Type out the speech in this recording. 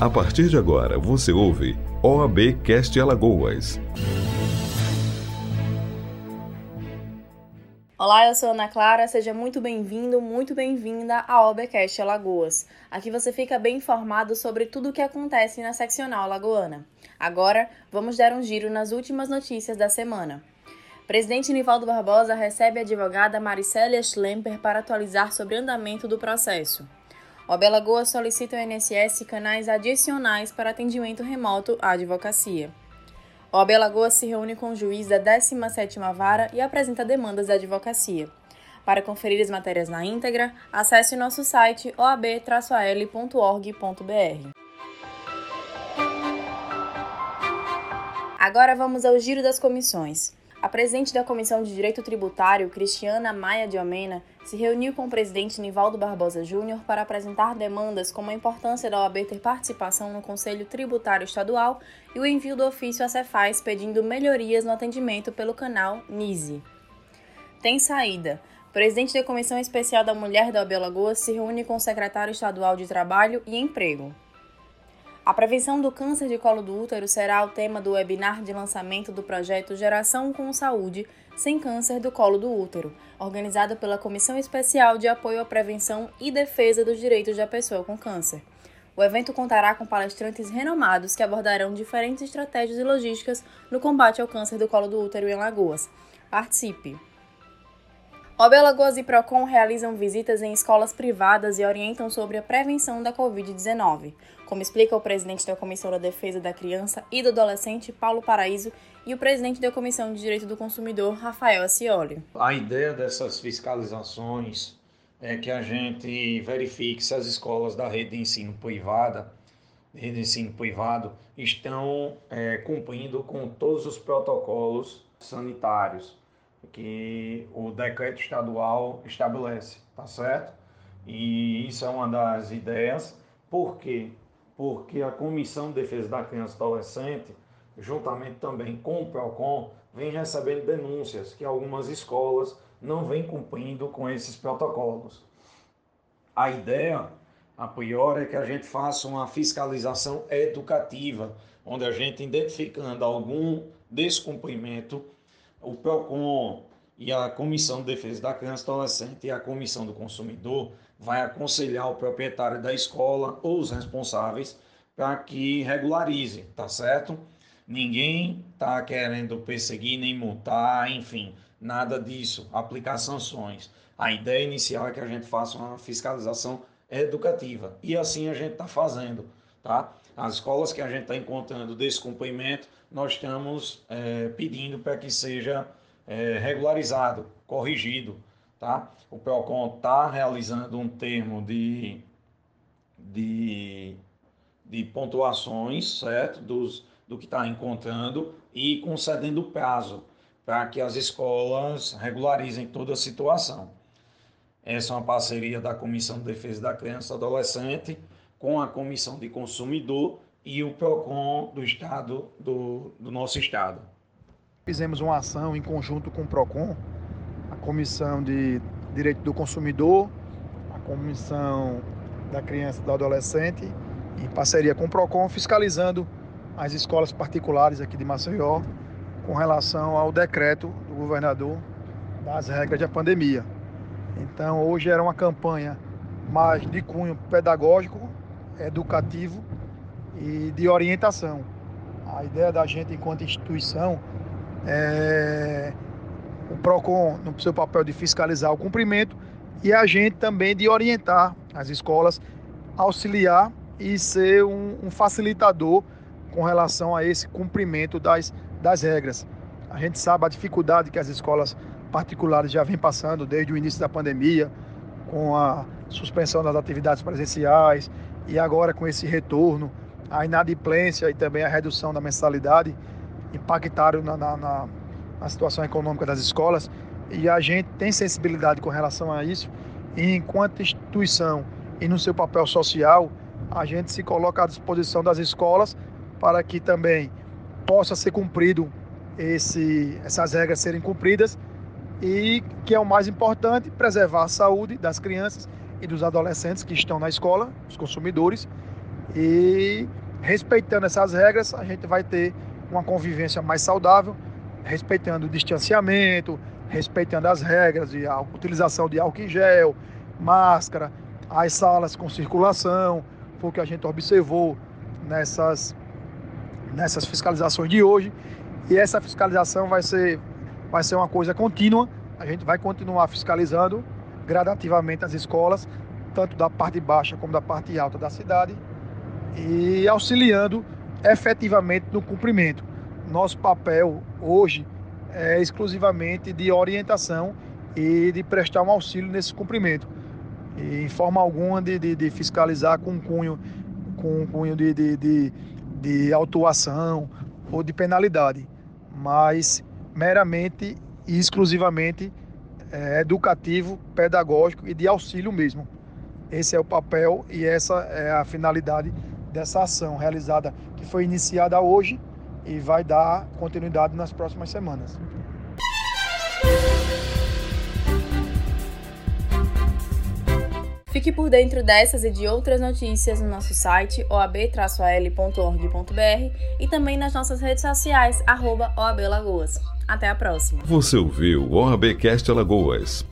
A partir de agora, você ouve OAB Cast Alagoas. Olá, eu sou Ana Clara, seja muito bem-vindo, muito bem-vinda ao OBcast Alagoas. Aqui você fica bem informado sobre tudo o que acontece na seccional alagoana. Agora, vamos dar um giro nas últimas notícias da semana. Presidente Nivaldo Barbosa recebe a advogada Maricélia Schlemper para atualizar sobre o andamento do processo. O AB Alagoas solicita ao INSS canais adicionais para atendimento remoto à advocacia. O AB Alagoas se reúne com o juiz da 17ª Vara e apresenta demandas da advocacia. Para conferir as matérias na íntegra, acesse nosso site oab-al.org.br. Agora vamos ao giro das comissões. A presidente da Comissão de Direito Tributário, Cristiana Maia de Omena, se reuniu com o presidente Nivaldo Barbosa Júnior para apresentar demandas como a importância da OAB ter participação no Conselho Tributário Estadual e o envio do ofício à Cefaz pedindo melhorias no atendimento pelo canal NISE. Tem saída. O presidente da Comissão Especial da Mulher da OAB Alagoas se reúne com o secretário estadual de Trabalho e Emprego. A prevenção do câncer de colo do útero será o tema do webinar de lançamento do projeto Geração com Saúde Sem Câncer do Colo do Útero, organizado pela Comissão Especial de Apoio à Prevenção e Defesa dos Direitos da Pessoa com Câncer. O evento contará com palestrantes renomados que abordarão diferentes estratégias e logísticas no combate ao câncer do colo do útero em Alagoas. Participe! OB Alagoas e Procon realizam visitas em escolas privadas e orientam sobre a prevenção da Covid-19, como explica o presidente da Comissão da Defesa da Criança e do Adolescente, Paulo Paraíso, e o presidente da Comissão de Direito do Consumidor, Rafael Acioli. A ideia dessas fiscalizações é que a gente verifique se as escolas da rede de ensino privada, rede de ensino privado, estão é, cumprindo com todos os protocolos sanitários que o decreto estadual estabelece, tá certo? E isso é uma das ideias. Por quê? Porque a Comissão de Defesa da Criança e Adolescente, juntamente também com o PROCON, vem recebendo denúncias que algumas escolas não vêm cumprindo com esses protocolos. A ideia, a priori, é que a gente faça uma fiscalização educativa, onde a gente, identificando algum descumprimento, o PROCON e a Comissão de Defesa da Criança e Adolescente e a Comissão do Consumidor vai aconselhar o proprietário da escola ou os responsáveis para que regularize, tá certo? Ninguém está querendo perseguir nem multar, enfim, nada disso, aplicar sanções. A ideia inicial é que a gente faça uma fiscalização educativa e assim a gente está fazendo, tá? As escolas que a gente está encontrando descumprimento, nós estamos é, pedindo para que seja é, regularizado, corrigido. Tá? O PROCON está realizando um termo de, de, de pontuações, certo? Dos, do que está encontrando e concedendo prazo para que as escolas regularizem toda a situação. Essa é uma parceria da Comissão de Defesa da Criança e Adolescente com a Comissão de Consumidor e o PROCON do estado do, do nosso estado. Fizemos uma ação em conjunto com o PROCON, a Comissão de Direito do Consumidor, a Comissão da Criança e do Adolescente, em parceria com o PROCON, fiscalizando as escolas particulares aqui de Maceió com relação ao decreto do governador das regras da pandemia. Então, hoje era uma campanha mais de cunho pedagógico, educativo e de orientação. A ideia da gente, enquanto instituição, é o PROCON no seu papel de fiscalizar o cumprimento e a gente também de orientar as escolas, auxiliar e ser um, um facilitador com relação a esse cumprimento das, das regras. A gente sabe a dificuldade que as escolas particulares já vêm passando desde o início da pandemia, com a suspensão das atividades presenciais e agora com esse retorno a inadimplência e também a redução da mensalidade impactaram na, na, na, na situação econômica das escolas. E a gente tem sensibilidade com relação a isso. E enquanto instituição e no seu papel social a gente se coloca à disposição das escolas para que também possa ser cumprido esse, essas regras serem cumpridas. E que é o mais importante preservar a saúde das crianças e dos adolescentes que estão na escola, os consumidores. E respeitando essas regras, a gente vai ter uma convivência mais saudável, respeitando o distanciamento, respeitando as regras de utilização de álcool em gel, máscara, as salas com circulação, foi o que a gente observou nessas, nessas fiscalizações de hoje. E essa fiscalização vai ser, vai ser uma coisa contínua, a gente vai continuar fiscalizando gradativamente as escolas, tanto da parte baixa como da parte alta da cidade, e auxiliando efetivamente no cumprimento. Nosso papel hoje é exclusivamente de orientação e de prestar um auxílio nesse cumprimento. E, em forma alguma de, de, de fiscalizar com cunho, com cunho de, de, de, de autuação ou de penalidade, mas meramente e exclusivamente é, educativo, pedagógico e de auxílio mesmo. Esse é o papel e essa é a finalidade dessa ação realizada que foi iniciada hoje e vai dar continuidade nas próximas semanas. Fique por dentro dessas e de outras notícias no nosso site oab-al.org.br e também nas nossas redes sociais, arroba OAB Lagoas. Até a próxima. Você ouviu o OABcast Alagoas.